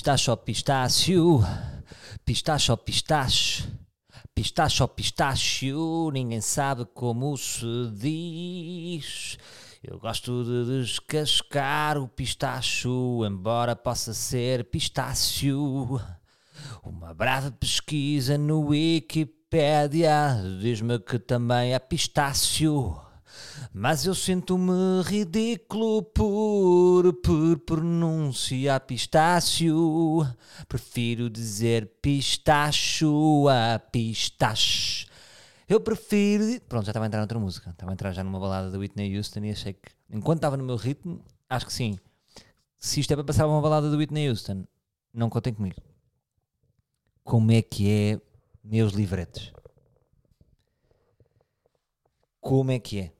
Pistache ou pistácio, pistache, pistache ou pistácio, ninguém sabe como se diz. Eu gosto de descascar o pistacho, embora possa ser pistácio. Uma brava pesquisa no Wikipédia diz-me que também é pistácio. Mas eu sinto-me ridículo por, por pronunciar pistácio. Prefiro dizer pistacho a pistache. Eu prefiro. Pronto, já estava a entrar noutra música. Estava a entrar já numa balada da Whitney Houston e achei que, enquanto estava no meu ritmo, acho que sim. Se isto é para passar uma balada da Whitney Houston, não contem comigo. Como é que é, meus livretes? Como é que é?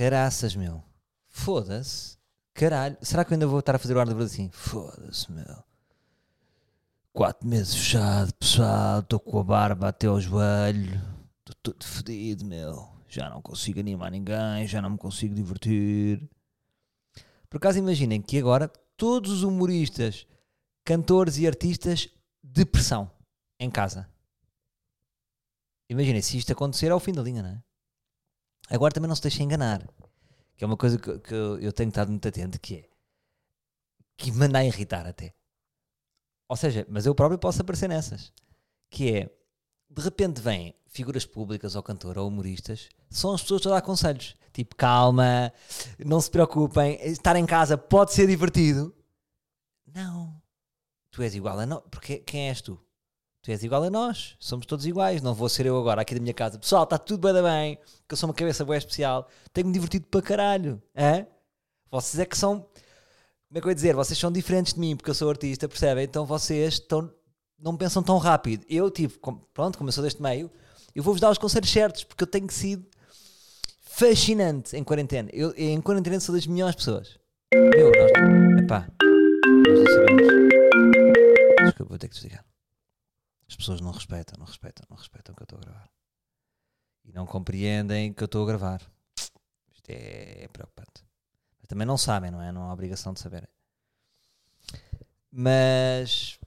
Caraças, meu. Foda-se. Caralho. Será que eu ainda vou estar a fazer o ar de verdade assim? Foda-se, meu. Quatro meses fechado, pessoal. Estou com a barba até ao joelho. Estou todo fedido, meu. Já não consigo animar ninguém. Já não me consigo divertir. Por acaso imaginem que agora todos os humoristas, cantores e artistas depressão em casa. Imaginem se isto acontecer ao fim da linha, não é? Agora também não se deixem enganar, que é uma coisa que, que eu tenho estado muito atento, que é que me manda a irritar até. Ou seja, mas eu próprio posso aparecer nessas, que é de repente vêm figuras públicas ou cantor ou humoristas, são as pessoas a dar conselhos, tipo calma, não se preocupem, estar em casa pode ser divertido. Não, tu és igual a nós, porque quem és tu? Tu és igual a nós, somos todos iguais. Não vou ser eu agora aqui da minha casa. Pessoal, está tudo bem, bem, que eu sou uma cabeça boa especial. Tenho-me divertido para caralho. É? Vocês é que são. Como é que eu ia dizer? Vocês são diferentes de mim porque eu sou artista, percebem? Então vocês estão, não pensam tão rápido. Eu tive, pronto, como eu sou deste meio, eu vou-vos dar os conselhos certos porque eu tenho sido fascinante em quarentena. Eu, em quarentena sou das melhores pessoas. Meu, nós. Epá. Nós não sabemos. Desculpa, vou ter que desligar. As pessoas não respeitam, não respeitam, não respeitam o que eu estou a gravar. E não compreendem que eu estou a gravar. Isto é, é preocupante. Mas também não sabem, não é? Não há obrigação de saberem. Mas.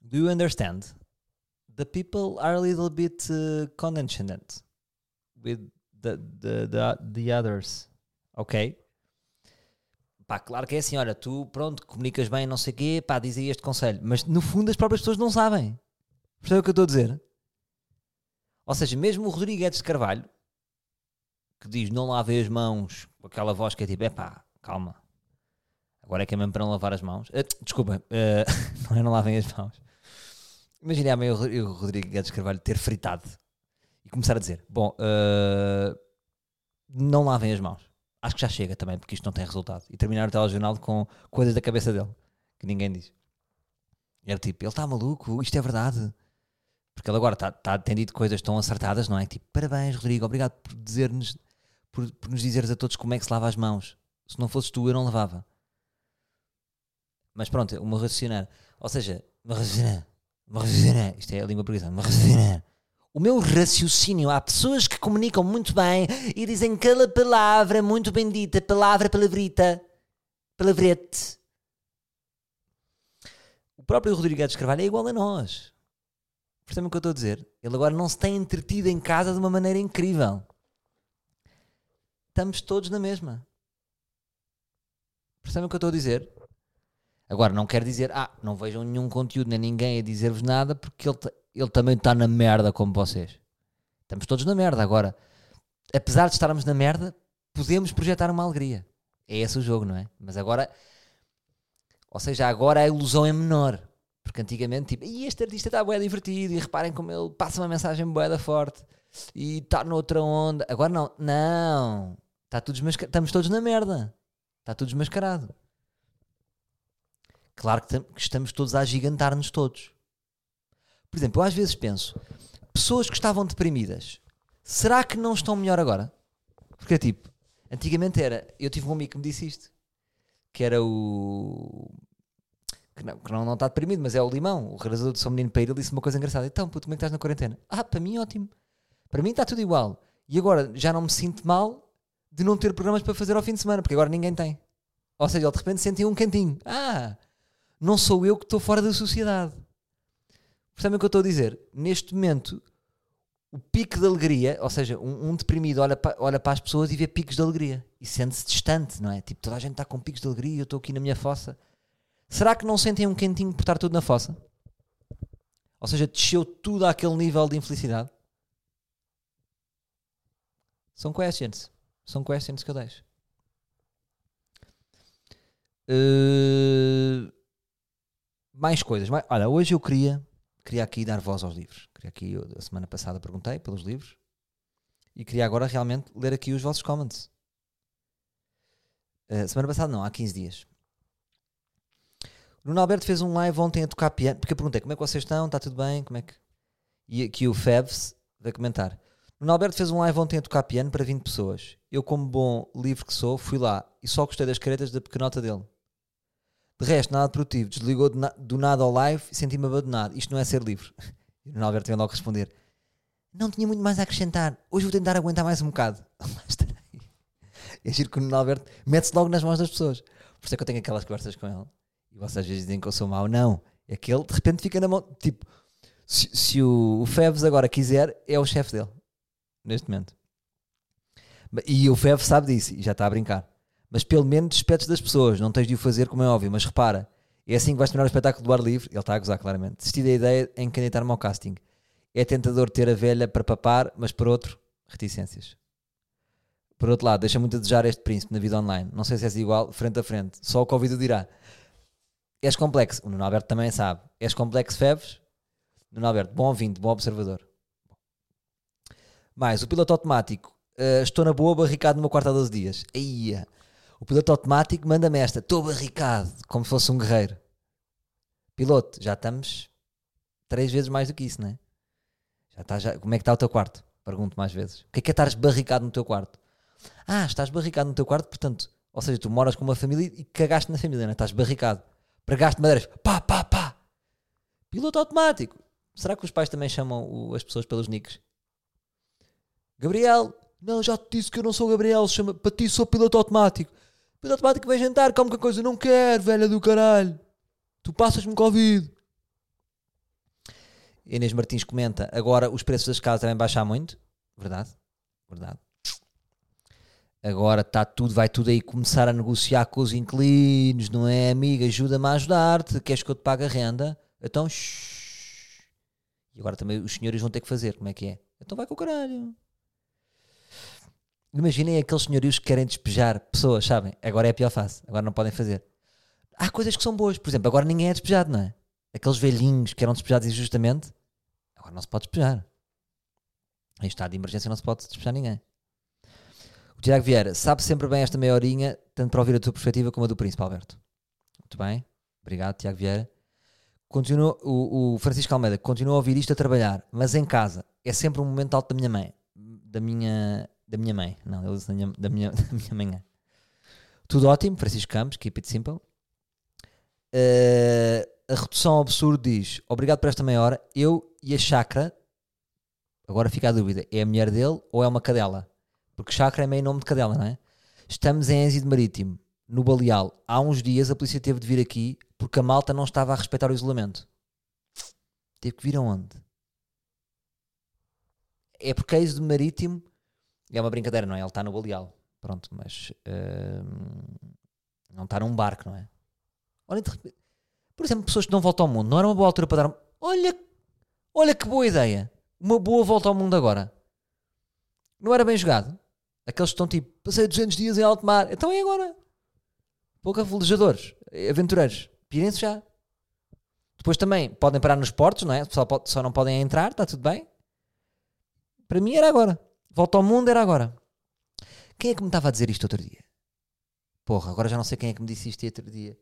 Do you understand? The people are a little bit uh, with the, the, the, the others. Ok? Pá, claro que é assim, olha, tu, pronto, comunicas bem, não sei o quê, pá, diz aí este conselho. Mas no fundo as próprias pessoas não sabem. Percebe o que eu estou a dizer? Ou seja, mesmo o Rodrigues de Carvalho, que diz não lavem as mãos, com aquela voz que é tipo, é pá, calma. Agora é que é mesmo para não lavar as mãos. Uh, desculpa, uh, não é não lavem as mãos. Imaginem bem o, o Rodrigues de Carvalho ter fritado e começar a dizer: Bom, uh, não lavem as mãos. Acho que já chega também, porque isto não tem resultado. E terminar o telejornal com coisas da cabeça dele, que ninguém diz. Era tipo, ele está maluco, isto é verdade. Porque ele agora está tá, tem dito coisas tão acertadas, não é? Tipo, parabéns, Rodrigo, obrigado por dizer-nos, por, por, nos dizeres a todos como é que se lava as mãos. Se não fosses tu, eu não lavava. Mas pronto, o meu raciocinar. Ou seja, meu raciocinar. Meu raciocinar. Isto é a língua portuguesa. Meu raciocinar. O meu raciocínio. Há pessoas que comunicam muito bem e dizem aquela palavra muito bendita, palavra, palavrita, palavrete. O próprio Rodrigo de Carvalho é igual a nós. Percebem o que eu estou a dizer? Ele agora não se tem entretido em casa de uma maneira incrível. Estamos todos na mesma. Percebem o que eu estou a dizer? Agora, não quer dizer, ah, não vejam nenhum conteúdo nem ninguém a dizer-vos nada porque ele, ele também está na merda como vocês. Estamos todos na merda. Agora, apesar de estarmos na merda, podemos projetar uma alegria. É esse o jogo, não é? Mas agora, ou seja, agora a ilusão é menor. Porque antigamente, tipo, e este artista está bué divertido, e reparem como ele passa uma mensagem bué da forte, e está noutra onda. Agora não, não, está tudo estamos todos na merda, está tudo desmascarado. Claro que, que estamos todos a agigantar-nos todos. Por exemplo, eu às vezes penso, pessoas que estavam deprimidas, será que não estão melhor agora? Porque tipo, antigamente era, eu tive um amigo que me disse isto, que era o que não, que não, não está deprimido, mas é o Limão, o realizador de São Menino para ele, disse uma coisa engraçada. Então, puto, como é que estás na quarentena? Ah, para mim ótimo. Para mim está tudo igual. E agora já não me sinto mal de não ter programas para fazer ao fim de semana, porque agora ninguém tem. Ou seja, ele de repente sentiu um cantinho. Ah, não sou eu que estou fora da sociedade. Percebem o que eu estou a dizer? Neste momento, o pico de alegria, ou seja, um, um deprimido olha olha para as pessoas e vê picos de alegria e sente-se distante, não é? Tipo, toda a gente está com picos de alegria eu estou aqui na minha fossa. Será que não sentem um quentinho por estar tudo na fossa? Ou seja, desceu tudo àquele nível de infelicidade? São questions. São questions que eu deixo. Uh, mais coisas. Olha, hoje eu queria, queria aqui dar voz aos livros. Queria aqui, a semana passada perguntei pelos livros e queria agora realmente ler aqui os vossos comments. Uh, semana passada não, há 15 dias. O Nuno Alberto fez um live ontem a tocar piano, porque eu perguntei como é que vocês estão, está tudo bem, como é que... E aqui o Febs vai comentar. O Nuno Alberto fez um live ontem a tocar piano para 20 pessoas. Eu, como bom livre que sou, fui lá e só gostei das caretas da pequenota dele. De resto, nada produtivo. Desligou do, na do nada ao live e senti-me abandonado. Isto não é ser livre. E o Nuno Alberto veio logo responder. Não tinha muito mais a acrescentar. Hoje vou tentar aguentar mais um bocado. é giro que o Nuno Alberto mete-se logo nas mãos das pessoas. Por isso é que eu tenho aquelas conversas com ele e vocês às vezes dizem que eu sou mau, não. É que ele de repente fica na mão. Tipo, se, se o, o Febs agora quiser, é o chefe dele, neste momento. E o Febs sabe disso e já está a brincar. Mas pelo menos despedes das pessoas, não tens de o fazer como é óbvio, mas repara, é assim que vais terminar o espetáculo do ar livre. Ele está a gozar claramente. Desisti da ideia em candidatar-me ao casting. É tentador ter a velha para papar, mas por outro, reticências. Por outro lado, deixa muito a desejar este príncipe na vida online. Não sei se é igual, frente a frente. Só o Covid o dirá. És complexo. O Nuno Alberto também sabe. És complexo, Febres? Nuno Alberto, bom ouvinte, bom observador. Mais, o piloto automático. Uh, estou na boa, barricado no meu quarto há 12 dias. Aí, o piloto automático manda-me esta. Estou barricado, como se fosse um guerreiro. Piloto, já estamos três vezes mais do que isso, não é? Já está, já, como é que está o teu quarto? Pergunto mais vezes. O que é que é estar barricado no teu quarto? Ah, estás barricado no teu quarto, portanto, ou seja, tu moras com uma família e cagaste na família, não é? Estás barricado pregaste madeiras, pá, pá, pá. Piloto automático. Será que os pais também chamam o, as pessoas pelos nicks? Gabriel, não, já te disse que eu não sou Gabriel, chama, para ti sou piloto automático. Piloto automático vem jantar, come que coisa, não quero, velha do caralho. Tu passas-me Covid. Inês Martins comenta, agora os preços das casas devem baixar muito. Verdade, verdade agora está tudo, vai tudo aí começar a negociar com os inquilinos, não é, amiga? Ajuda-me a ajudar-te, queres que eu te pague a renda? Então, shh. E agora também os senhores vão ter que fazer, como é que é? Então vai com o caralho. Imaginem aqueles senhorios que querem despejar pessoas, sabem? Agora é a pior fase, agora não podem fazer. Há coisas que são boas, por exemplo, agora ninguém é despejado, não é? Aqueles velhinhos que eram despejados injustamente, agora não se pode despejar. Em estado de emergência não se pode despejar ninguém. Tiago Vieira, sabe sempre bem esta meia horinha, tanto para ouvir a tua perspectiva como a do Príncipe Alberto. Muito bem, obrigado, Tiago Vieira. Continua, o, o, Francisco Almeida continua a ouvir isto a trabalhar, mas em casa é sempre um momento alto da minha mãe. Da minha, da minha mãe, não, ele da minha, da minha, da minha manhã. Tudo ótimo, Francisco Campos, keep it simple. Uh, a redução absurdo diz: Obrigado por esta meia hora. Eu e a Chakra, agora fica a dúvida: é a mulher dele ou é uma cadela? porque chácara é meio nome de cadela, não é? Estamos em Êxito Marítimo, no Baleal. Há uns dias a polícia teve de vir aqui porque a malta não estava a respeitar o isolamento. Teve que vir aonde? É porque Êxito Marítimo é uma brincadeira, não é? Ele está no Baleal. Pronto, mas uh, não está num barco, não é? Olha, por exemplo, pessoas que não voltam ao mundo, não era uma boa altura para dar. Olha, olha que boa ideia! Uma boa volta ao mundo agora. Não era bem jogado? Aqueles que estão tipo, passei 200 dias em alto mar, então é agora. Pouca velejadores, aventureiros, pirem-se já. Depois também podem parar nos portos, não é? Só, pode, só não podem entrar, está tudo bem. Para mim era agora. Volta ao mundo era agora. Quem é que me estava a dizer isto outro dia? Porra, agora já não sei quem é que me disse isto outro dia.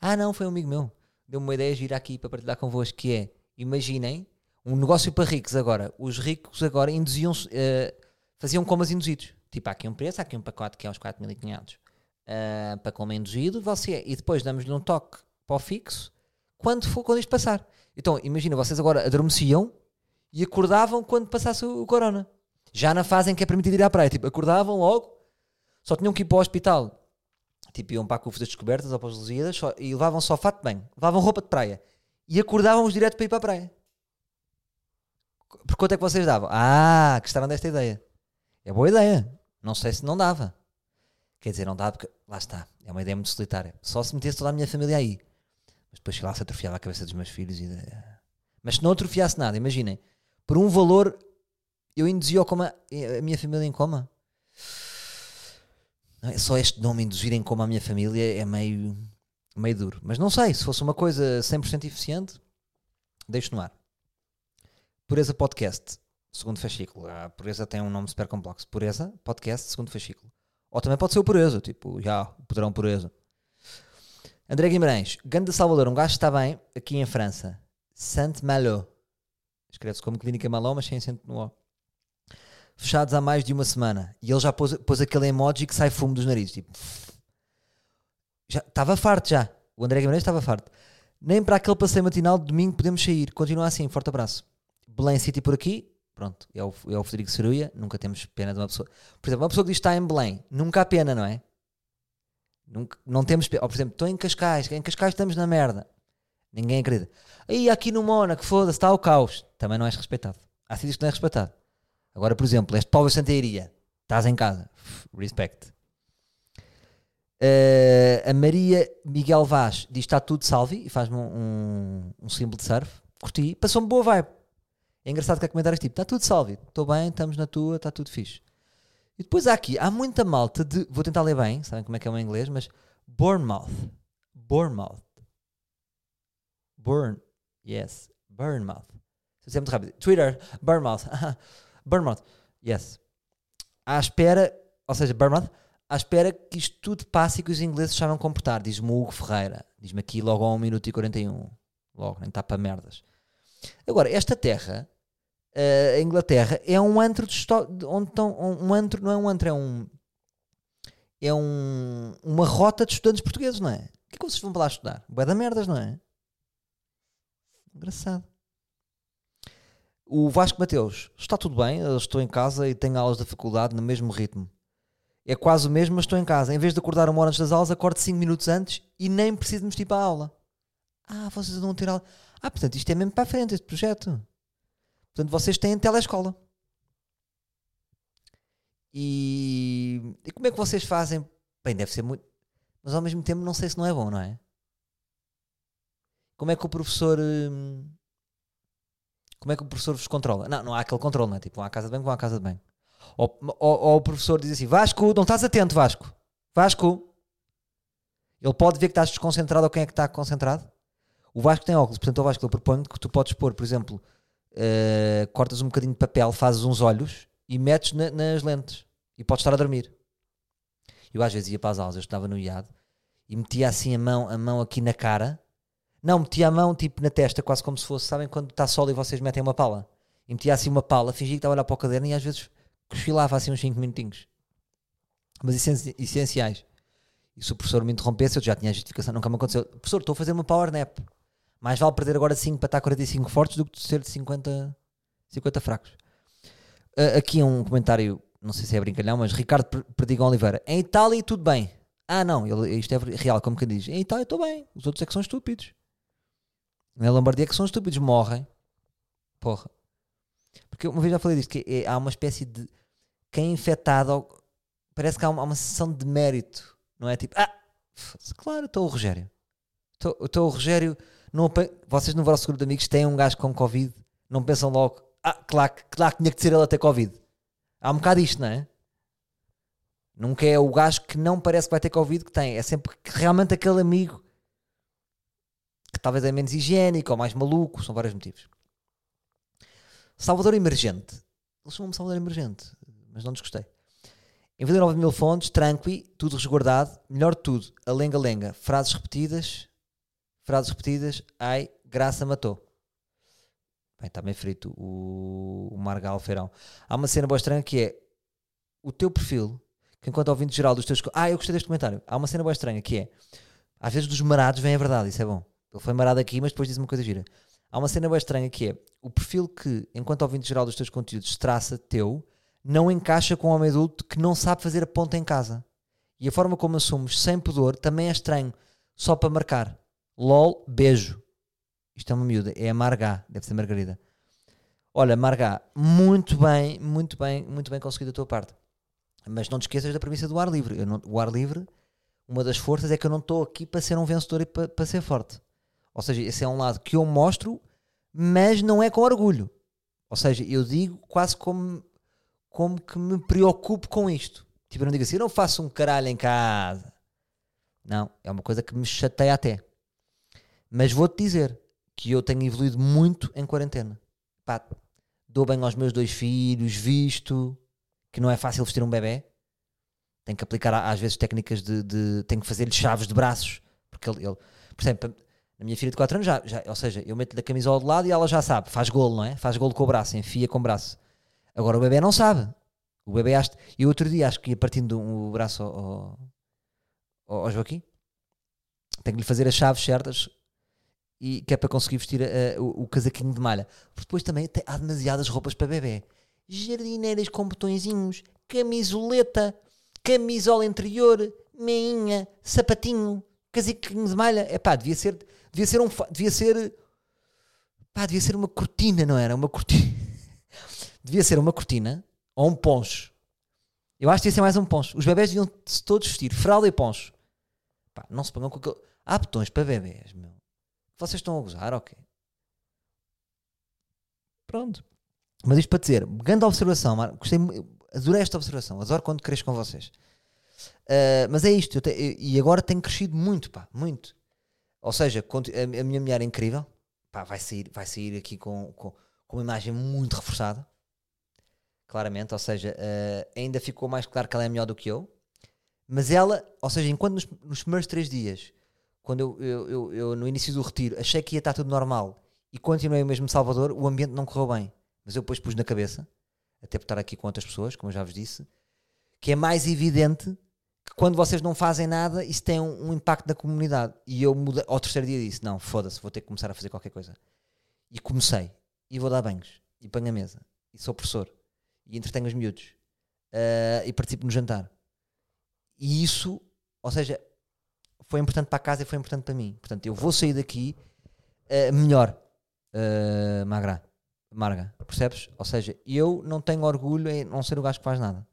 Ah, não, foi um amigo meu. Deu-me uma ideia de ir aqui para partilhar convosco, que é, imaginem, um negócio para ricos agora. Os ricos agora induziam uh, faziam comas induzidos. Tipo, há aqui um preço, há aqui um pacote que é uns 4.500 uh, para coma induzido, você, e depois damos-lhe um toque para o fixo quando, for, quando isto passar. Então, imagina, vocês agora adormeciam e acordavam quando passasse o, o corona. Já na fase em que é permitido ir à praia, tipo, acordavam logo, só tinham que ir para o hospital Tipo, iam para a Cufo das Descobertas ou para os Lusíadas e levavam só fato bem, levavam roupa de praia e acordavam-os direto para ir para a praia. Por quanto é que vocês davam? Ah, gostaram desta ideia. É boa ideia. Não sei se não dava. Quer dizer, não dá porque, lá está, é uma ideia muito solitária. Só se metesse toda a minha família aí. Mas depois lá se atrofiava a cabeça dos meus filhos. E de- Mas se não atrofiasse nada, imaginem, por um valor eu induzia o coma, a minha família em coma. É? Só este nome induzir em coma a minha família é meio, meio duro. Mas não sei, se fosse uma coisa 100% eficiente, deixo no ar. Pureza Podcast, segundo fascículo. A Pureza tem um nome super complexo. Pureza Podcast, segundo fascículo. Ou também pode ser o Pureza, tipo, já, o Pedrão Pureza. André Guimarães, Ganda Salvador, um gajo está bem aqui em França. Saint-Malo. Escreve-se como Clínica Maló, mas sem acento no O. Fechados há mais de uma semana. E ele já pôs, pôs aquele emoji que sai fumo dos narizes. Tipo, já estava farto já. O André Guimarães estava farto. Nem para aquele passeio matinal de domingo podemos sair. Continua assim, forte abraço. Belém City por aqui. Pronto, é o, é o Federico Ceruia. Nunca temos pena de uma pessoa. Por exemplo, uma pessoa que diz está em Belém. Nunca há pena, não é? Nunca, não temos pena. Ou, por exemplo, estou em Cascais. Em Cascais estamos na merda. Ninguém acredita. Aí aqui no Mónaco, foda-se, está o caos. Também não és respeitado. Há sítios que não és respeitado. Agora, por exemplo, este povo de Santa Iria. Estás em casa. Respect. Eh, a Maria Miguel Vaz diz está tudo salve e faz-me um, um, um símbolo de surf. Curti. Passou-me boa vibe. É engraçado que há comentários tipo, está tudo salve, estou bem, estamos na tua, está tudo fixe. E depois há aqui, há muita malta de, vou tentar ler bem, sabem como é que é o inglês, mas Bournemouth. Bournemouth. Burn. Yes. Bournemouth. Eu disser muito rápido. Twitter. Bournemouth. Bournemouth. Yes. À espera, ou seja, Bournemouth, à espera que isto tudo passe e que os ingleses saibam comportar. Diz-me Hugo Ferreira. Diz-me aqui logo a 1 minuto e 41. Logo, nem está para merdas. Agora, esta terra, eh, a Inglaterra, é um antro de onde estão. Um antro, não é um antro, é um. É um, uma rota de estudantes portugueses, não é? O que é que vocês vão para lá estudar? Bué da merdas, não é? Engraçado. O Vasco Mateus, está tudo bem, eu estou em casa e tenho aulas da faculdade no mesmo ritmo. É quase o mesmo, mas estou em casa. Em vez de acordar uma hora antes das aulas, acordo 5 minutos antes e nem preciso me vestir para a aula. Ah, vocês vão ter aula. Ah, portanto, isto é mesmo para a frente, este projeto. Portanto, vocês têm telescola. E, e como é que vocês fazem? Bem, deve ser muito. Mas ao mesmo tempo, não sei se não é bom, não é? Como é que o professor. hum, Como é que o professor vos controla? Não, não há aquele controle, não é? Tipo, vão à casa de banho, vão à casa de banho. Ou, ou- ou o professor diz assim: Vasco, não estás atento, Vasco. Vasco. Ele pode ver que estás desconcentrado ou quem é que está concentrado. O Vasco tem óculos, portanto, o Vasco ele propõe que tu podes pôr, por exemplo, eh, cortas um bocadinho de papel, fazes uns olhos e metes na- nas lentes e podes estar a dormir. Eu às vezes ia para as aulas, eu estava no IAD e metia assim a mão, a mão aqui na cara. Não, metia a mão tipo na testa, quase como se fosse, sabem quando está sol e vocês metem uma pala? E metia assim uma pala, fingia que estava a olhar para o caderno e às vezes cochilava assim uns 5 minutinhos. Mas essenci- essenciais. E se o professor me interrompesse, eu já tinha a justificação, nunca me aconteceu. Professor, estou a fazer uma power nap. Mais vale perder agora 5 para estar 45 fortes do que ser de 50, 50 fracos. Ah, aqui um comentário, não sei se é brincalhão, mas Ricardo Per- Perdigão Oliveira. Em Itália tudo bem. Ah não, ele, isto é real, como que diz. Em Itália estou bem, os outros é que são estúpidos. Na Lombardia é que são estúpidos, morrem. Porra. Porque uma vez já falei disto, que é- há uma espécie de... Quem é infectado, parece que há uma, há uma sensação de mérito. Não é tipo, ah, claro, estou o Rogério. Estou o Rogério. Não, vocês no vosso grupo de amigos têm um gajo com Covid, não pensam logo, ah, claro, claro que tinha que ser ele a ter Covid. Há um bocado isto, não é? Nunca é o gajo que não parece que vai ter Covid que tem. É sempre realmente aquele amigo que talvez é menos higiênico ou mais maluco. São vários motivos. Salvador Emergente. Eles chamam-me Salvador Emergente, mas não desgostei. Em Vila Nova de Mil Fontes, tranqui, tudo resguardado, melhor de tudo, a lenga-lenga, frases repetidas, frases repetidas, ai, graça matou. Bem, está bem frito o, o Margal Feirão. Há uma cena boa estranha que é o teu perfil, que enquanto ouvinte geral dos teus... Ah, eu gostei deste comentário. Há uma cena boa estranha que é, às vezes dos marados vem a verdade, isso é bom. Ele foi marado aqui, mas depois diz uma coisa gira. Há uma cena boa estranha que é, o perfil que, enquanto ouvinte geral dos teus conteúdos, traça teu, não encaixa com um homem adulto que não sabe fazer a ponta em casa. E a forma como assumos sem pudor também é estranho. Só para marcar. LOL, beijo. Isto é uma miúda. É a Margá. Deve ser Margarida. Olha, Margá, muito bem, muito bem, muito bem conseguido da tua parte. Mas não te esqueças da premissa do ar livre. Não, o ar livre, uma das forças é que eu não estou aqui para ser um vencedor e para, para ser forte. Ou seja, esse é um lado que eu mostro, mas não é com orgulho. Ou seja, eu digo quase como, como que me preocupo com isto. Tipo, eu não digo assim, eu não faço um caralho em casa. Não, é uma coisa que me chateia até. Mas vou-te dizer que eu tenho evoluído muito em quarentena. Pá, dou bem aos meus dois filhos, visto que não é fácil vestir um bebê. Tenho que aplicar às vezes técnicas de. de tenho que fazer-lhe chaves de braços. Porque ele, ele, por exemplo, a minha filha de 4 anos já, já ou seja, eu meto-lhe a camisola de lado e ela já sabe, faz golo, não é? Faz golo com o braço, enfia com o braço. Agora o bebê não sabe. O bebê acho. E outro dia acho que ia partindo o braço ao, ao, ao Joaquim. Tenho que lhe fazer as chaves certas e que é para conseguir vestir uh, o, o, casaquinho de malha. Porque depois também tem, há demasiadas roupas para bebê. Jardineiras com botõezinhos, camisoleta, camisola interior, meinha, sapatinho, casaquinho de malha. É pá, devia ser, devia ser um, devia ser, pá, devia ser uma cortina, não era? Uma cortina. devia ser uma cortina ou um poncho. Eu acho que devia ser mais um poncho. Os bebés deviam todos vestir fralda e poncho. Pá, não se pagam com aquele... Há botões para bebés, meu. Vocês estão a gozar, ok. Pronto. Mas isto para dizer, grande observação, Mar... gostei, adorei esta observação, adoro quando cresço com vocês. Uh, mas é isto, te, e agora tenho crescido muito, pá, muito. Ou seja, a, minha mulher é incrível, pá, vai sair, vai sair aqui com, com, com uma imagem muito reforçada, claramente, ou seja, uh, ainda ficou mais claro que ela é melhor do que eu, mas ela, ou seja, enquanto nos, nos primeiros três dias, quando eu, eu, eu, eu, no início do retiro achei que ia estar tudo normal e continuei o mesmo Salvador, o ambiente não correu bem. Mas eu depois pus na cabeça, até por estar aqui com outras pessoas, como eu já vos disse, que é mais evidente quando vocês não fazem nada, isso tem um, um impacto na comunidade. E eu mudei, ao terceiro dia disse: Não, foda-se, vou ter que começar a fazer qualquer coisa. E comecei. E vou dar banhos. E ponho a mesa. E sou professor. E entretenho os miúdos. Uh, e participo no jantar. E isso, ou seja, foi importante para a casa e foi importante para mim. Portanto, eu vou sair daqui uh, melhor, uh, Magra. Marga, percebes? Ou seja, eu não tenho orgulho em não ser o gajo que faz nada.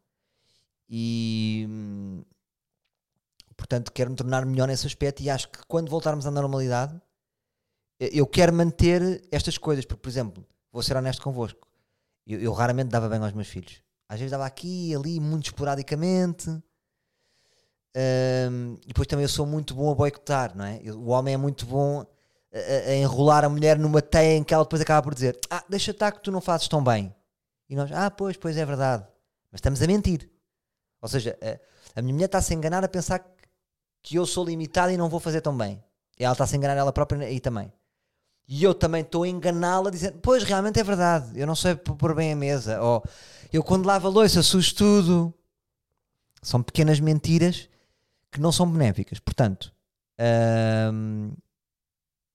E hum, portanto quero me tornar melhor nesse aspecto e acho que quando voltarmos à normalidade eu quero manter estas coisas, porque por exemplo, vou ser honesto convosco, eu, eu raramente dava bem aos meus filhos. Às vezes dava aqui ali, muito esporadicamente. Um, e depois também eu sou muito bom a boicotar, não é? O homem é muito bom a, a, enrolar a mulher numa teia em que ela depois acaba por dizer: Ah, deixa estar que tu não fazes tão bem. E nós, ah, pois, pois é verdade. Mas estamos a mentir. Ou seja, a, a minha mulher está-se a enganar a pensar que, que eu sou limitado e não vou fazer tão bem. E ela está-se a enganar ela própria aí também. E eu também estou a enganá-la dizendo: Pois, realmente é verdade, eu não sei pôr bem a mesa. Ou eu, quando lavo a louça, sujo tudo. São pequenas mentiras que não são benéficas. Portanto, hum,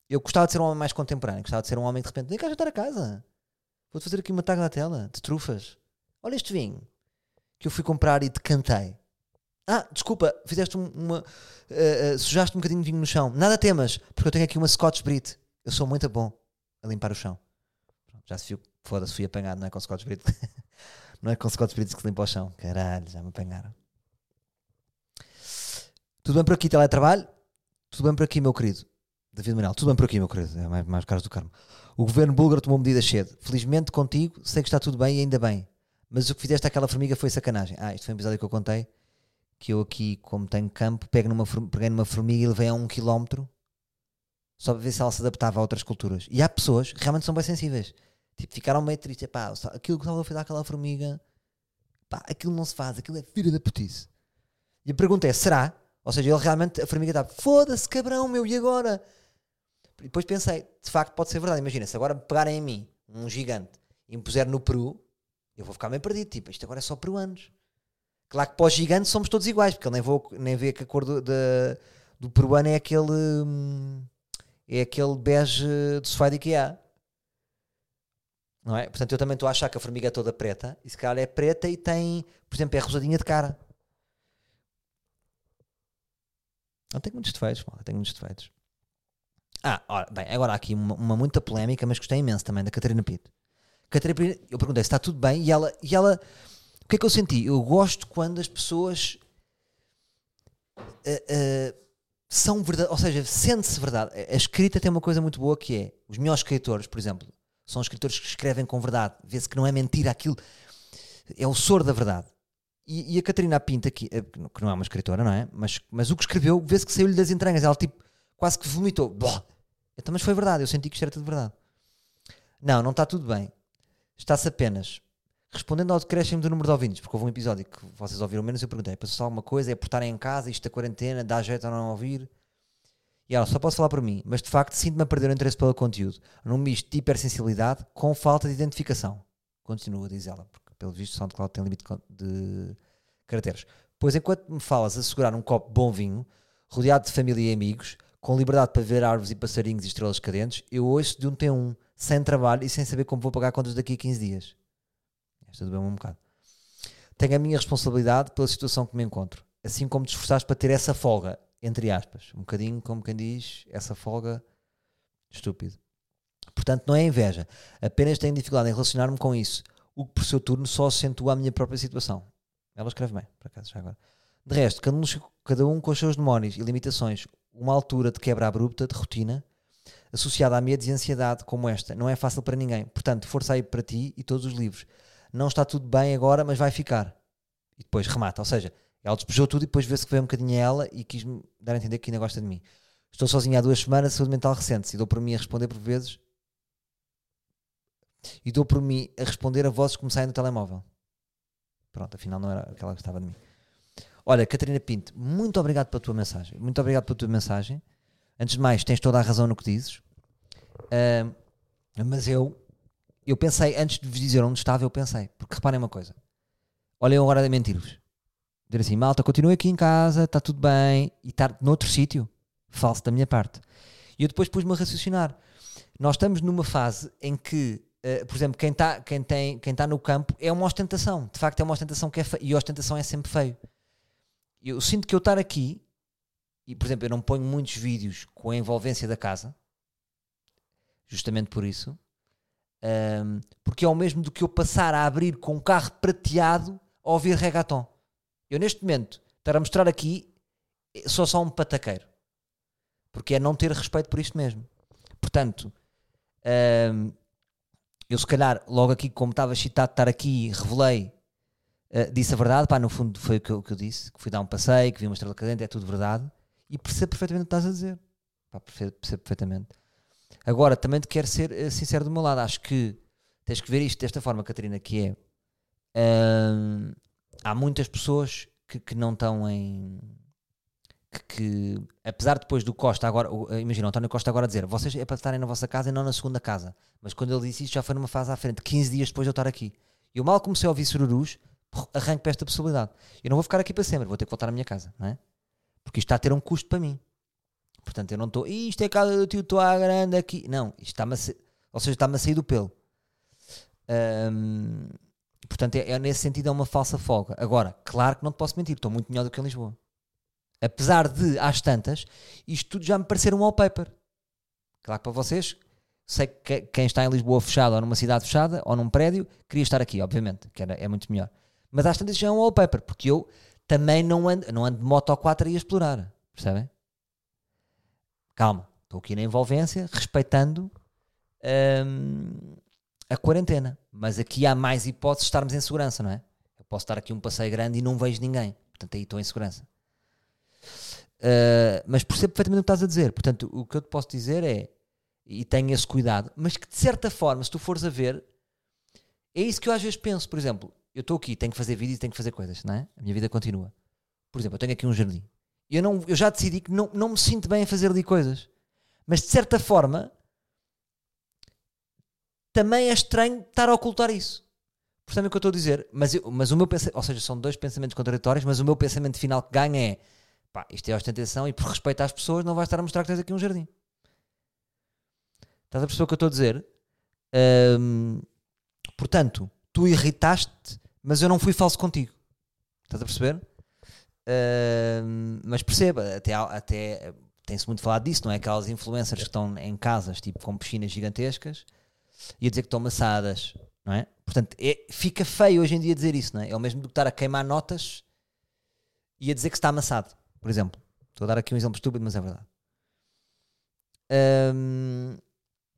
eu gostava de ser um homem mais contemporâneo, gostava de ser um homem de repente, vem cá jantar a casa. Vou-te fazer aqui uma taga na tela de trufas. Olha este vinho que eu fui comprar e te cantei. Ah, desculpa, fizeste uma. Uh, uh, sujaste um bocadinho de vinho no chão. Nada temas, porque eu tenho aqui uma Scotch Brit. Eu sou muito bom a limpar o chão. Já se viu, foda-se, fui apanhado, não é com Scotch Brit. não é com Scotch Brit que limpa o chão. Caralho, já me apanharam. Tudo bem por aqui, teletrabalho? Tudo bem por aqui, meu querido? David Manuel, tudo bem por aqui, meu querido? É mais, mais caros do Carmo. O governo búlgaro tomou medidas cedo. Felizmente contigo, sei que está tudo bem e ainda bem. Mas o que fizeste àquela formiga foi sacanagem. Ah, isto foi um episódio que eu contei. Que eu aqui, como tenho campo, pego numa, peguei numa formiga e levei a um quilómetro só para ver se ela se adaptava a outras culturas. E há pessoas que realmente são bem sensíveis. Tipo, ficaram meio tristes. Pá, aquilo que estava a fazer àquela formiga, pá, aquilo não se faz, aquilo é filha da putice. E a pergunta é: será? Ou seja, ele realmente, a formiga está, foda-se, cabrão, meu, e agora? E depois pensei, de facto pode ser verdade. Imagina, se agora pegarem em mim, um gigante, e me puser no Peru, eu vou ficar meio perdido. Tipo, isto agora é só peruanos. Claro que para os gigantes somos todos iguais, porque ele nem, vou, nem vê que a cor do, de, do peruano é aquele. Hum, é aquele bege de sofá de IKEA. Não é? Portanto, eu também estou a achar que a formiga é toda preta, e se calhar é preta e tem, por exemplo, é rosadinha de cara. Não tenho muitos defeitos, mal, tenho muitos defeitos. Ah, ora, bem, agora há aqui uma, uma muita polémica, mas gostei imenso também da Catarina Pinto. Catarina Pinto, eu perguntei se está tudo bem e ela, e ela, que é que eu senti? Eu gosto quando as pessoas uh, uh, são verdade, ou seja, sente-se verdade. A escrita tem uma coisa muito boa que é, os melhores escritores, por exemplo, são escritores que escrevem com verdade, vê-se que não é mentira aquilo, é o soro da verdade. E, e a Catarina Pinto aqui, eh, que não é uma escritora, não é? Mas, mas o que escreveu, vê-se que saiu-lhe das entranhas, ela tipo quase que vomitou. Então, mas foi verdade, eu senti que isto era tudo verdade. Não, não está tudo bem. Está-se apenas respondendo ao decréscimo do número de ouvintes, porque houve um episódio que vocês ouviram menos, eu perguntei, passou alguma coisa, é por estarem em casa, isto da quarentena, dá jeito a não ouvir? E ela, só posso falar por mim, mas de facto sinto-me a perder o interesse pelo conteúdo, num misto de hipersensibilidade com falta de identificação. Continua, diz ela, porque pelo visto o SoundCloud tem limite de caracteres. Pois enquanto me falas a segurar um copo de bom vinho, rodeado de família e amigos, com liberdade para ver árvores e passarinhos e estrelas cadentes, eu ouço de um T1, sem trabalho e sem saber como vou pagar contas daqui a 15 dias. Esta doeu-me um bocado. Tenho a minha responsabilidade pela situação que me encontro, assim como te esforçaste para ter essa folga, entre aspas. Um bocadinho, como quem diz, essa folga estúpido. Portanto, não é inveja, apenas tenho dificuldade em relacionar-me com isso, o que por seu turno só acentua a minha própria situação. Ela escreve bem, por acaso, já agora. De resto, cada um, cada um com os seus demónios e limitações, uma altura de quebra abrupta, de rotina, associada a medos e ansiedade como esta, não é fácil para ninguém. Portanto, força aí para ti e todos os livros. Não está tudo bem agora, mas vai ficar. E depois remata. Ou seja, ela despejou tudo e depois vê-se que veio um bocadinho a ela e quis-me dar a entender que ainda gosta de mim. Estou sozinha há duas semanas, saúde mental recente, e dou por mim a responder por vezes. E dou por mim a responder a vozes que me saem no telemóvel. Pronto, afinal não era aquela que estava de mim. Olha, Catarina Pinto, muito obrigado pela tua mensagem. Muito obrigado pela tua mensagem. Antes de mais, tens toda a razão no que dizes. Uh, mas eu, eu pensei, antes de vos dizer onde estava, eu pensei. Porque reparem uma coisa. Olhem agora a mentir-vos. Dizer assim, malta, continua aqui em casa, está tudo bem. E estar noutro sítio. Falso da minha parte. E eu depois pus-me a raciocinar. Nós estamos numa fase em que Uh, por exemplo, quem está quem tem, quem tá no campo é uma ostentação. De facto, é uma ostentação que é feio. E a ostentação é sempre feio eu sinto que eu estar aqui, e por exemplo, eu não ponho muitos vídeos com a envolvência da casa, justamente por isso, um, porque é o mesmo do que eu passar a abrir com um carro prateado a ouvir reggaeton. Eu neste momento, estar a mostrar aqui, sou só um pataqueiro. Porque é não ter respeito por isto mesmo. Portanto, um, eu se calhar, logo aqui, como estava excitado de estar aqui, revelei uh, disse a verdade, pá, no fundo foi o que eu, que eu, disse, que fui dar um passeio, que vi uma estrela cadente, é tudo verdade, e percebo perfeitamente o que estás a dizer. Pá, percebo, percebo perfeitamente. Agora, também te quero ser uh, sincero do meu lado, acho que tens que ver isto desta forma, Catarina, que é uh, há muitas pessoas que, que não estão em que, que, apesar depois do Costa agora, imagina o António Costa agora dizer, vocês é para estarem na vossa casa e não na segunda casa, mas quando ele disse isso já foi numa fase à frente, 15 dias depois de eu estar aqui. Eu mal comecei a ouvir sururus, arranco para esta possibilidade. Eu não vou ficar aqui para sempre, vou ter que voltar à minha casa, não é? Porque isto está a ter um custo para mim. Portanto, eu não estou, isto é casa do tio, estou à grande aqui. Não, isto está-me a ser, ou seja, está-me a sair do pelo. Um, portanto, é, é, nesse sentido é uma falsa folga. Agora, claro que não te posso mentir, estou muito melhor do que em Lisboa. Apesar de, às tantas, isto tudo já me parecer um wallpaper. Claro que para vocês, sei que quem está em Lisboa fechado ou numa cidade fechada ou num prédio, queria estar aqui, obviamente, que era, é muito melhor. Mas às tantas já é um wallpaper, porque eu também não ando, não ando de moto 4 a explorar. Percebem? Calma, estou aqui na envolvência, respeitando hum, a quarentena. Mas aqui há mais hipóteses de estarmos em segurança, não é? Eu posso estar aqui um passeio grande e não vejo ninguém. Portanto, aí estou em segurança. Uh, mas percebo perfeitamente o que estás a dizer. Portanto, o que eu te posso dizer é, e tenho esse cuidado, mas que de certa forma, se tu fores a ver, é isso que eu às vezes penso. Por exemplo, eu estou aqui, tenho que fazer vídeos, tenho que fazer coisas, não é? A minha vida continua. Por exemplo, eu tenho aqui um jardim. Eu, não, eu já decidi que não, não me sinto bem a fazer ali coisas. Mas de certa forma, também é estranho estar a ocultar isso. Percebem o que eu estou a dizer? Mas, eu, mas o meu pensamento, ou seja, são dois pensamentos contraditórios, mas o meu pensamento final que ganha é pá, isto é ostentação e por respeito às pessoas não vais estar a mostrar que tens aqui um jardim. Estás a perceber o que eu estou a dizer? Portanto, tu irritaste, mas eu não fui falso contigo. Estás a perceber? Mas perceba, até, até tem-se muito falado disso, não é? Aquelas influencers que estão em casas, tipo com piscinas gigantescas, e a dizer que estão maçadas, não é? Portanto, é, fica feio hoje em dia dizer isso, não é? É o mesmo do que estar a queimar notas e a dizer que está amassado, por exemplo. Estou a dar aqui um exemplo estúpido, mas é verdade. Um,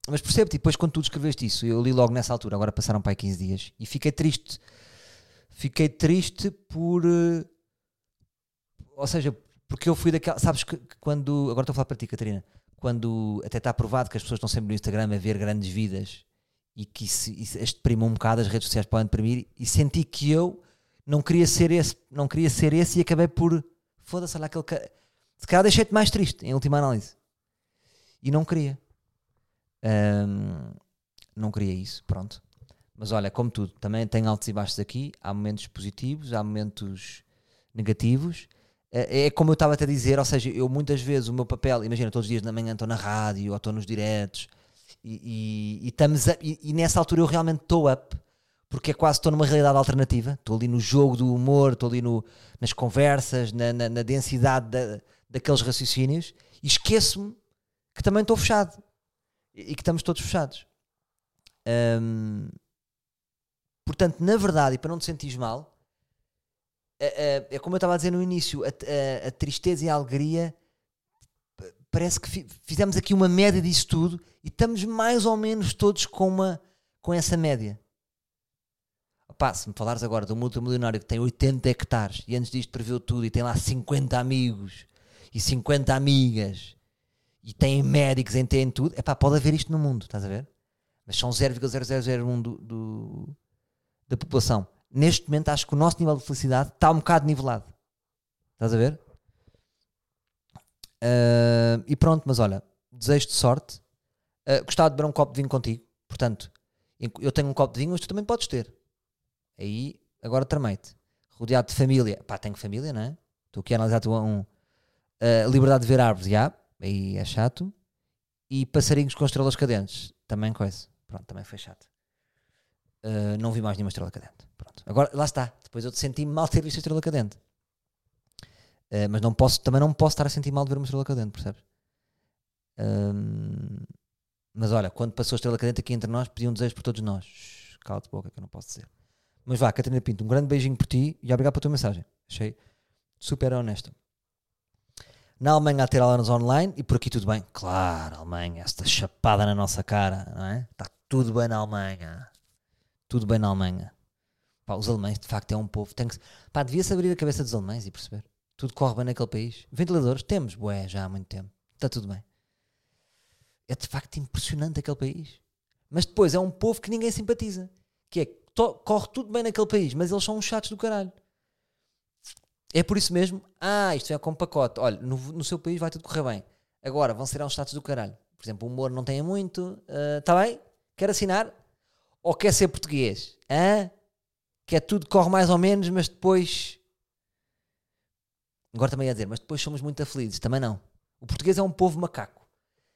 mas percebo, tipo, depois quando tu descreveste isso, eu li logo nessa altura, agora passaram para aí 15 dias, e fiquei triste. Fiquei triste por. Uh, ou seja, porque eu fui daquela. Sabes que, que quando. Agora estou a falar para ti, Catarina. Quando até está provado que as pessoas estão sempre no Instagram a ver grandes vidas e que isso, isso as deprimam um bocado, as redes sociais podem deprimir, e senti que eu não queria ser esse, não queria ser esse e acabei por. Foda-se, olha aquele. Se calhar deixei-te mais triste, em última análise. E não queria. Um, não queria isso, pronto. Mas olha, como tudo, também tem altos e baixos aqui. Há momentos positivos, há momentos negativos. É, é como eu estava a te dizer, ou seja, eu muitas vezes o meu papel, imagina, todos os dias na manhã estou na rádio ou estou nos diretos e, e, e, estamos a, e, e nessa altura eu realmente estou up porque é quase estou numa realidade alternativa. Estou ali no jogo do humor, estou ali no, nas conversas, na, na, na densidade da, daqueles raciocínios e esqueço-me que também estou fechado e, que estamos todos fechados. Um, portanto, na verdade, e para não te sentires mal, é, como eu estava a dizer no início, a, a, a, tristeza e a alegria parece que fizemos aqui uma média disso tudo e estamos mais ou menos todos com, uma, com essa média. Opa, se me falares agora de um multimilionário que tem 80 hectares e antes disto preveu tudo e tem lá 50 amigos e 50 amigas e tem médicos em tem tudo, epá, pode haver isto no mundo, estás a ver? Mas são 0,0001 do, do, da população neste momento acho que o nosso nível de felicidade está um bocado nivelado. Estás a ver? Uh, e pronto, mas olha, desejo-te sorte. Uh, gostava de beber um copo de vinho contigo. Portanto, eu tenho um copo de vinho, mas tu também podes ter. Aí, agora tramei-te. Rodeado de família. Pá, tenho família, não é? Estou aqui a analisar tua um. Uh, liberdade de ver árvores, já. Aí é chato. E passarinhos com estrelas cadentes. Também coisa. Pronto, também foi chato. Uh, não vi mais nenhuma estrela cadente. Pronto. Agora, lá está. Depois eu senti-me mal ter visto a estrela cadente. Uh, mas não posso, também não posso estar a sentir mal de ver uma estrela cadente, percebes? Um, mas olha, quando passou a estrela cadente aqui entre nós, pedi um desejo por todos nós. Cala-te boca, que eu não posso dizer. Mas vá, Catarina Pinto, um grande beijinho por ti e obrigado pela tua mensagem. Achei super honesta. Na Alemanha a ter aulas online e por aqui tudo bem. Claro, Alemanha, esta chapada na nossa cara, não é? Está tudo bem na Alemanha tudo bem na Alemanha. Pá, os alemães, de facto, é um povo. Tem que, pá, devia-se abrir a cabeça dos alemães e perceber. Tudo corre bem naquele país. Ventiladores, temos, bué, já há muito tempo. Está tudo bem. É de facto impressionante aquele país. Mas depois é um povo que ninguém simpatiza. Que é, to, corre tudo bem naquele país, mas eles são uns chatos do caralho. É por isso mesmo, ah, isto é com pacote. Olha, no, no seu país vai tudo correr bem. Agora vão ser uns chatos do caralho. Por exemplo, o humor não tem muito. Está uh, bem? Quer assinar? Ou quer ser português? Hã? Que é tudo corre mais ou menos, mas depois. Agora também ia dizer, mas depois somos muito aflitos. Também não. O português é um povo macaco.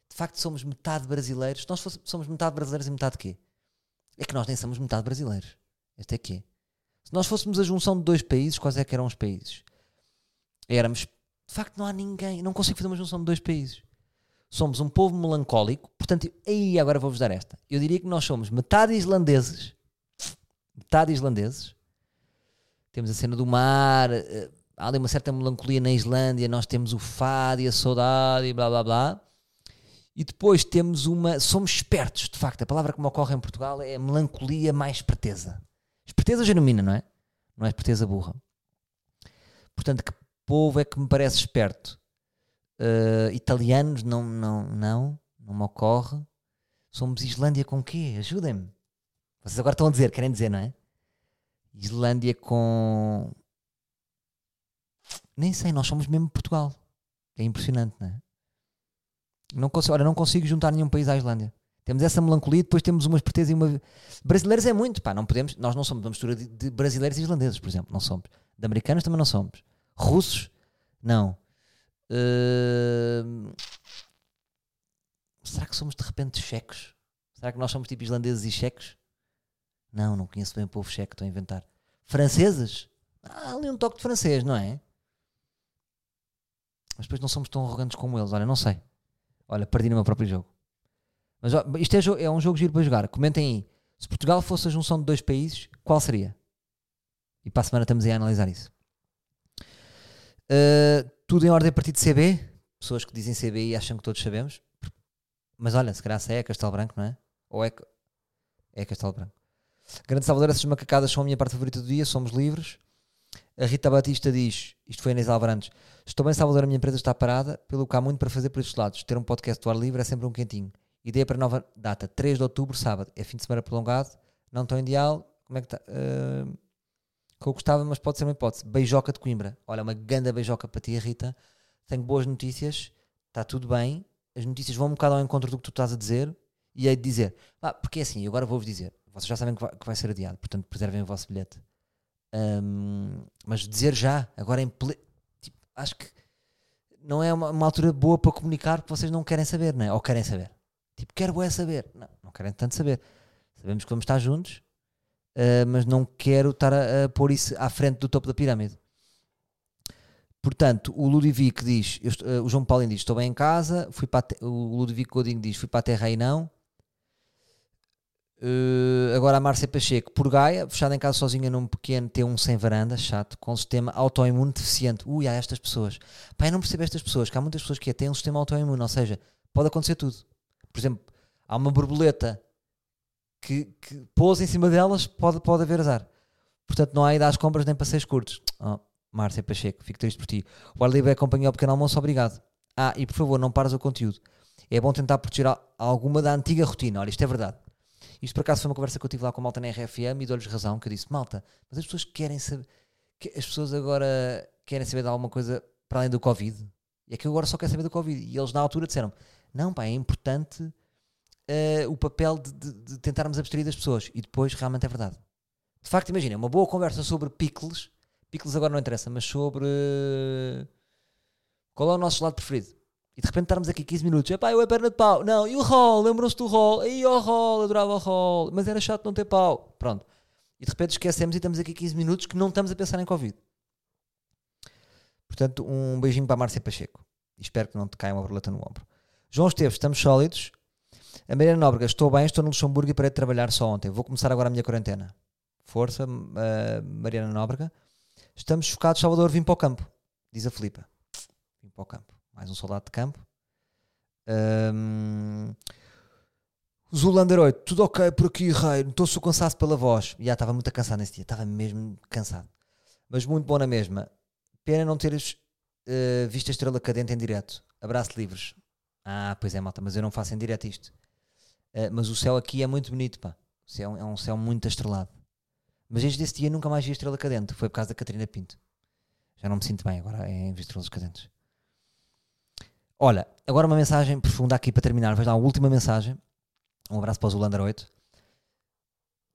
De facto, somos metade brasileiros. Nós somos metade brasileiros e metade quê? É que nós nem somos metade brasileiros. Este é quê? Se nós fôssemos a junção de dois países, quais é que eram os países? Éramos. De facto, não há ninguém. Não consigo fazer uma junção de dois países somos um povo melancólico, portanto, aí agora vou-vos dar esta. Eu diria que nós somos metade islandeses, metade islandeses. Temos a cena do mar, eh, há ali uma certa melancolia na Islândia, nós temos o fado e a saudade e blá blá blá. E depois temos uma. Somos espertos, de facto. A palavra que me ocorre em Portugal é melancolia mais esperteza. Esperteza genuína, não é? Não é esperteza burra. Portanto, que povo é que me parece esperto? Uh, italianos, não, não, não, não me ocorre. Somos Islândia com quê? Ajudem-me. Vocês agora estão a dizer, querem dizer, não é? Islândia com. Nem sei, nós somos mesmo Portugal. É impressionante, não é? Não consigo, olha, não consigo juntar nenhum país à Islândia. Temos essa melancolia, depois temos uma esperteza e uma. Brasileiros é muito, pá, não podemos. Nós não somos uma mistura de, de brasileiros e islandeses, por exemplo, não somos. De americanos também não somos. Russos, não. Uh, será que somos de repente checos? Será que nós somos tipo islandeses e checos? Não, não conheço bem o povo checo, estou a inventar. Franceses? Ah, ali um toque de francês, não é? mas depois não somos tão arrogantes como eles. Olha, não sei. Olha, perdi no meu próprio jogo. Mas ó, isto é, é um jogo giro para jogar. Comentem aí. Se Portugal fosse a junção de dois países, qual seria? E para a semana estamos aí a analisar isso. Uh, tudo em ordem a partir de CB. Pessoas que dizem CB e acham que todos sabemos. Mas olha, se calhar é Castelo Branco, não é? Ou é, é Castelo Branco. Grande Salvador, essas macacadas são a minha parte favorita do dia, somos livres. A Rita Batista diz, isto foi Inês Alvarantes, estou bem Salvador, a minha empresa está parada, pelo que há muito para fazer por estes lados. Ter um podcast do ar livre é sempre um quentinho. Ideia para nova data, 3 de outubro, sábado. É fim de semana prolongado, não tão ideal. Como é que está? Uh, que eu gostava, mas pode ser uma hipótese. Beijoca de Coimbra. Olha, uma ganda beijoca para ti, Rita. Tenho boas notícias, está tudo bem. As notícias vão um bocado ao encontro do que tu estás a dizer e hei de dizer. Ah, porque é assim, agora vou-vos dizer. Vocês já sabem que vai, que vai ser adiado, portanto preservem o vosso bilhete. Um, mas dizer já, agora em ple... tipo, acho que não é uma, uma, altura boa para comunicar porque vocês não querem saber, não é? Ou querem saber. Tipo, quero é saber. Não, não querem tanto saber. Sabemos que vamos estar juntos, uh, mas não quero estar a, a, pôr isso à frente do topo da pirâmide. Portanto, o Ludovico diz, uh, o João Paulinho diz, estou bem em casa, fui para o Ludovico Godinho diz, fui para a terra e não. Uh, agora a Márcia Pacheco, por Gaia, fechada em casa sozinha num pequeno T1 sem varanda, chato, com sistema autoimune deficiente. Ui, há estas pessoas. Pai, não percebo estas pessoas, que há muitas pessoas que têm um sistema autoimune, ou seja, pode acontecer tudo. Por exemplo, há uma borboleta que, que pousa em cima delas, pode, pode haver azar. Portanto, não há ida às compras nem passeios curtos. Oh, Márcia Pacheco, fico triste por ti. O ar livre é acompanhar o pequeno almoço, obrigado. Ah, e por favor, não pares o conteúdo. É bom tentar proteger alguma da antiga rotina. Olha, isto é verdade. Isto por acaso foi uma conversa que eu tive lá com a malta na RFM e dou-lhes razão, que eu disse, malta, mas as pessoas querem saber, que as pessoas agora querem saber de alguma coisa para além do Covid. E é que eu agora só quero saber do Covid. E eles na altura disseram, não pá, é importante uh, o papel de, de, de, tentarmos abstrair das pessoas. E depois realmente é verdade. De facto, imagina, uma boa conversa sobre pickles, pickles agora não interessa, mas sobre uh, qual é o nosso lado preferido. E de repente estarmos aqui 15 minutos, epá, eu é perna de pau. Não, e o roll, lembram-se do roll? Aí o roll, adorava o roll, mas era chato não ter pau. Pronto. E de repente esquecemos e estamos aqui 15 minutos que não estamos a pensar em Covid. Portanto, um beijinho para a Márcia Pacheco. E espero que não te caia uma borboleta no ombro. João Esteves, estamos sólidos. A Mariana Nóbrega, estou bem, estou no Luxemburgo e parei de trabalhar só ontem. Vou começar agora a minha quarentena. Força, uh, Mariana Nóbrega. Estamos chocados, Salvador, vim para o campo. Diz a Filipa. Vim para o campo mais um soldado de campo. Um, Zulander 8, tudo ok por aqui, rei. Estou-se cansaço pela voz. Já estava muito cansado nesse dia, estava mesmo cansado. Mas muito bom na mesma. Pena não teres uh, visto a estrela cadente em direto. Abraço livres. Ah, pois é, malta, mas eu não faço em direto isto. Uh, mas o céu aqui é muito bonito, pá. O céu é um céu muito estrelado. Mas desde esse dia nunca mais vi estrela cadente. Foi por causa da Catarina Pinto. Já não me sinto bem agora em ver estrelas cadentes. Olha, agora uma mensagem profunda aqui para terminar. Vais dar a última mensagem. Um abraço para o Zulander 8.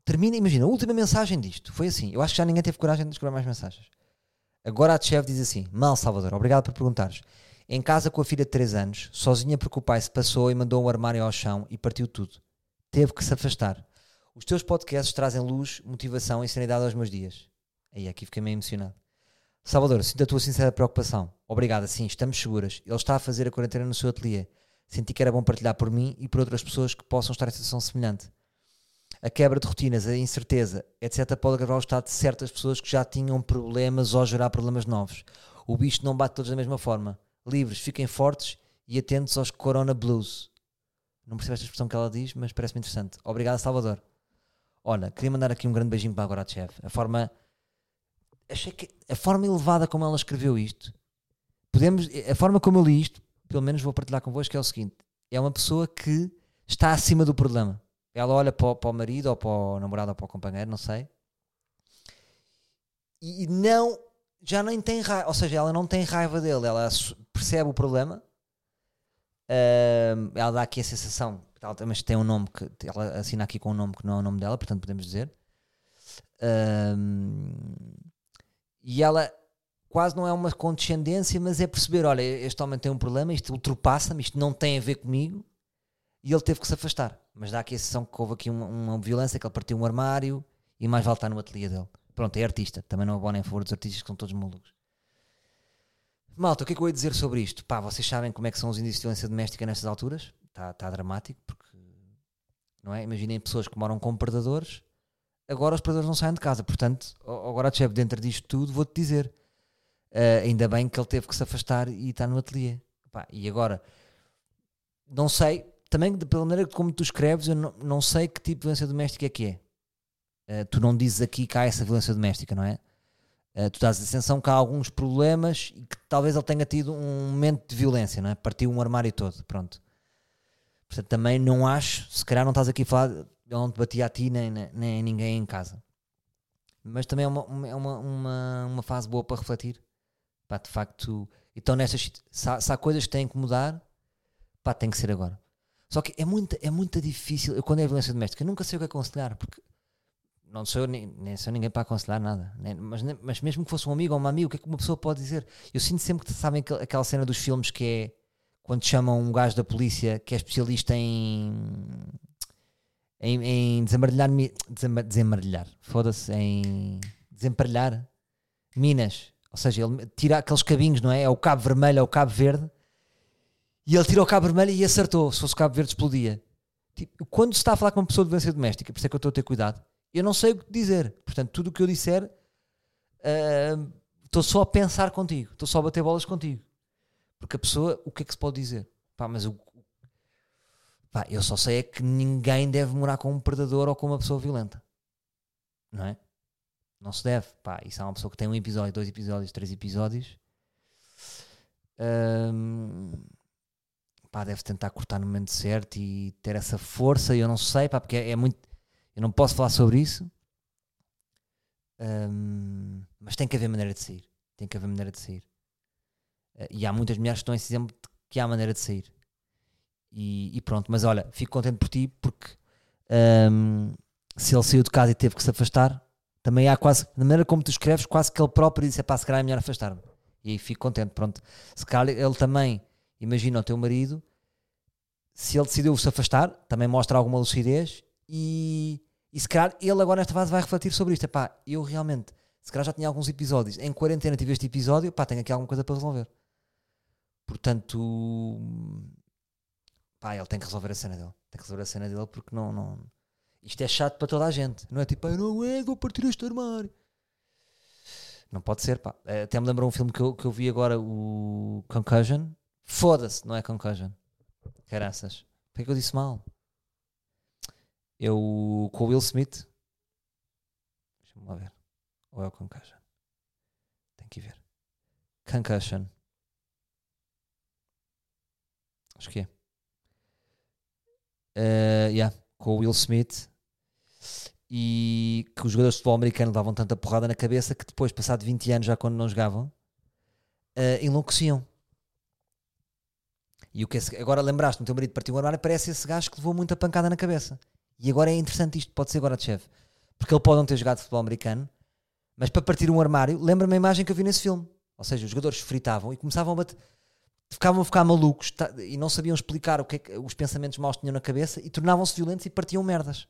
Termina, imagina, a última mensagem disto. Foi assim. Eu acho que já ninguém teve coragem de escrever mais mensagens. Agora a Tchev diz assim: Mal, Salvador, obrigado por perguntares. Em casa com a filha de 3 anos, sozinha porque o pai se passou e mandou um armário ao chão e partiu tudo. Teve que se afastar. Os teus podcasts trazem luz, motivação e serenidade aos meus dias. Aí aqui fiquei meio emocionado. Salvador, sinto a tua sincera preocupação. Obrigada, sim, estamos seguras. Ele está a fazer a quarentena no seu ateliê. Senti que era bom partilhar por mim e por outras pessoas que possam estar em situação semelhante. A quebra de rotinas, a incerteza, etc., pode agravar o estado de certas pessoas que já tinham problemas ou gerar problemas novos. O bicho não bate todos da mesma forma. Livres, fiquem fortes e atentos aos Corona Blues. Não percebo esta expressão que ela diz, mas parece-me interessante. Obrigado, Salvador. Olha, queria mandar aqui um grande beijinho para a Goratchev. A forma achei que a forma elevada como ela escreveu isto, podemos, a forma como eu li isto, pelo menos vou partilhar convosco, é o seguinte: é uma pessoa que está acima do problema. Ela olha para o, para o marido, ou para o namorado, ou para o companheiro, não sei, e não, já nem tem raiva, ou seja, ela não tem raiva dele, ela percebe o problema, uh, ela dá aqui a sensação, mas tem um nome que ela assina aqui com um nome que não é o nome dela, portanto podemos dizer. E ela quase não é uma condescendência, mas é perceber: olha, este homem tem um problema, isto ultrapassa-me, isto não tem a ver comigo, e ele teve que se afastar. Mas dá aqui a sensação que houve aqui uma, uma violência, que ele partiu um armário e mais vale estar no ateliê dele. Pronto, é artista, também não nem a favor dos artistas que são todos malucos. Malta, o que é que eu ia dizer sobre isto? Pá, vocês sabem como é que são os índices de violência doméstica nestas alturas? Está tá dramático, porque não é? Imaginem pessoas que moram com predadores, agora os predadores não saem de casa. Portanto, agora, chefe, dentro disto tudo, vou-te dizer. Uh, ainda bem que ele teve que se afastar e está no ateliê. Pá, e agora, não sei, também pela maneira como tu escreves, eu não, não sei que tipo de violência doméstica é que é. Uh, tu não dizes aqui que há essa violência doméstica, não é? Uh, tu dás a sensação que há alguns problemas e que talvez ele tenha tido um momento de violência, não é? Partiu um armário todo, pronto. Portanto, também não acho, se calhar não estás aqui a falar, ele não te batia a ti nem, nem ninguém em casa. Mas também é uma, é uma, uma, uma fase boa para refletir. Pá, de facto, então nestas, se há, se há coisas que têm que mudar, pá, tem que ser agora. Só que é muito, é muito difícil. Eu, quando é violência doméstica, eu nunca sei o que aconselhar, porque não sou nem, nem sou ninguém para aconselhar nada. Nem, mas, mas mesmo que fosse um amigo ou uma amiga, o que é que uma pessoa pode dizer? Eu sinto sempre que sabem aquela cena dos filmes que é quando chamam um gajo da polícia que é especialista em em, em desembaralhar desembaralhar, foda-se, em desemparelhar minas. Ou seja, ele tira aqueles cabinhos, não é? É o cabo vermelho, é o cabo verde. E ele tira o cabo vermelho e acertou. Se fosse o cabo verde, explodia. Tipo, quando se está a falar com uma pessoa de violência doméstica, por isso é que eu estou a ter cuidado, eu não sei o que dizer. Portanto, tudo o que eu disser, uh, estou só a pensar contigo. Estou só a bater bolas contigo. Porque a pessoa, o que é que se pode dizer? Pá, mas eu, pá, eu só sei é que ninguém deve morar com um predador ou com uma pessoa violenta. Não é? Não se deve. Pá, isso é uma pessoa que tem um episódio, dois episódios, três episódios. Hum, pá, deve tentar cortar no momento certo e ter essa força. Eu não sei, pá, porque é, é muito. Eu não posso falar sobre isso. Hum, mas tem que haver maneira de sair. Tem que haver maneira de sair. Eh, e há muitas mulheres que estão esse exemplo de que há maneira de sair. E, e pronto, mas olha, fico contente por ti porque um, se ele saiu de casa e teve que se afastar, também há quase, na maneira como tu escreves, quase que ele próprio disse: pá, se calhar é melhor afastar-me. E aí fico contente, pronto. Se calhar ele também, imagina o teu marido, se ele decidiu se afastar, também mostra alguma lucidez e, e se calhar ele agora nesta fase vai refletir sobre isto. Pá, eu realmente, se calhar já tinha alguns episódios, em quarentena tive este episódio, pá, tenho aqui alguma coisa para resolver. Portanto, pá, ele tem que resolver a cena dele. Tem que resolver a cena dele porque não, não. Isto é chato para toda a gente. Não é tipo, eu não é, vou partir este armário. Não pode ser, pá. Eh, até me lembrou um filme que eu, que eu vi agora, o Concussion. Foda-se, não é Concussion. Caraças. Por que eu disse mal? Eu com o Will Smith. Deixa-me lá ver. Ou é o Concussion? Tem que ver. Concussion. Acho que é. Uh, yeah, com o Will Smith. E que os jogadores de futebol americano davam tanta porrada na cabeça que depois, passado 20 anos, já quando não jogavam, uh, enlouqueciam. E o que esse, agora lembraste, o teu marido partiu um armário, parece esse gajo que levou muita pancada na cabeça. E agora é interessante isto, pode ser agora de chefe. Porque ele pode não ter jogado futebol americano, mas para partir um armário, lembra-me a imagem que eu vi nesse filme. Ou seja, os jogadores fritavam e começavam a bater ficavam a ficar malucos tá, e não sabiam explicar o que, é que os pensamentos maus tinham na cabeça e tornavam-se violentos e partiam merdas.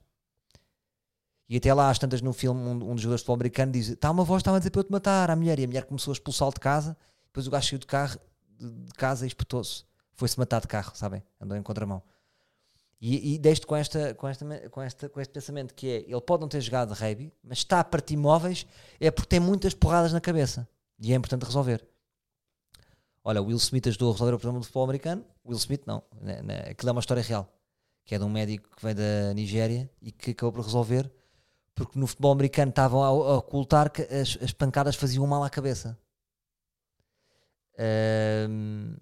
E até lá, às tantas no filme, um, um dos jogadores de futebol americano diz: Está uma voz, estava a dizer para eu te matar a mulher. E a mulher começou a expulsá-lo de casa. Depois o gajo saiu de, carro, de, de casa e espetou-se. Foi-se matar de carro, sabem? Andou em contramão. E, e deixo com, esta, com, esta, com, esta, com este pensamento que é: ele pode não ter jogado rugby, mas está a partir móveis é porque tem muitas porradas na cabeça. E é importante resolver. Olha, Will Smith ajudou a resolver o problema do futebol americano. Will Smith não. Né, né, aquilo é uma história real. Que é de um médico que vem da Nigéria e que acabou por resolver porque no futebol americano estavam a, a ocultar que as, as, pancadas faziam mal à cabeça. Um,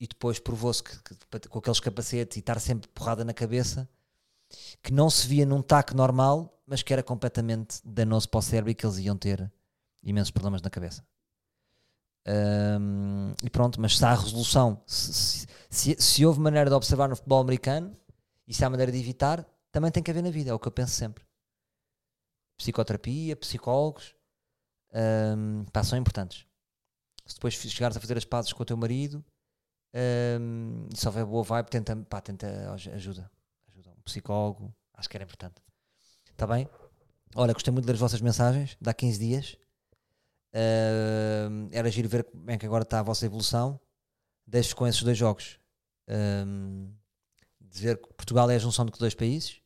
e depois provou-se que, que, com aqueles capacetes e estar sempre porrada na cabeça que não se via num taco normal, mas que era completamente danoso para o cérebro e que eles iam ter imensos problemas na cabeça. Um, e pronto, mas se há resolução, se, se, se, houve maneira de observar no futebol americano e se há maneira de evitar, também tem que haver na vida, é o que eu penso sempre. Psicoterapia, psicólogos, um, pá, são importantes. Se depois chegares a fazer as pazes com o teu marido um, e se houver boa vibe, tenta, pá, tenta ajuda. ajuda. Um psicólogo, acho que era importante. Está bem? Olha, gostei muito de ler as vossas mensagens, dá 15 dias. Uh, era giro ver como é que agora está a vossa evolução. Deixo com esses dois jogos. Um, de ver que Portugal é a junção de dois países.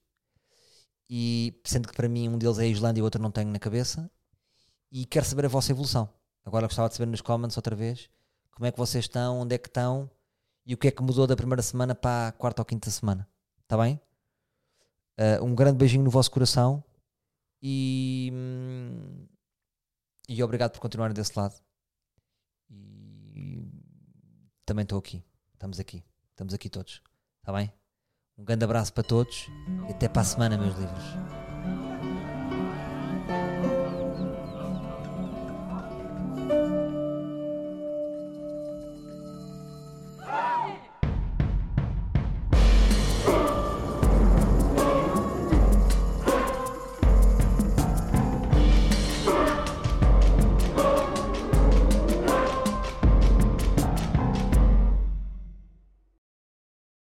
E sendo que para mim um deles é a Islândia e o outro não tenho na cabeça. E quero saber a vossa evolução. Agora gostava de saber nos comments outra vez como é que vocês estão, onde é que estão e o que é que mudou da primeira semana para a quarta ou quinta semana. Está bem? Uh, um grande beijinho no vosso coração e, hum, e obrigado por continuarem desse lado. E também estou aqui. Estamos aqui. Estamos aqui todos. Está bem? Um grande abraço para todos e até para a semana, meus livros.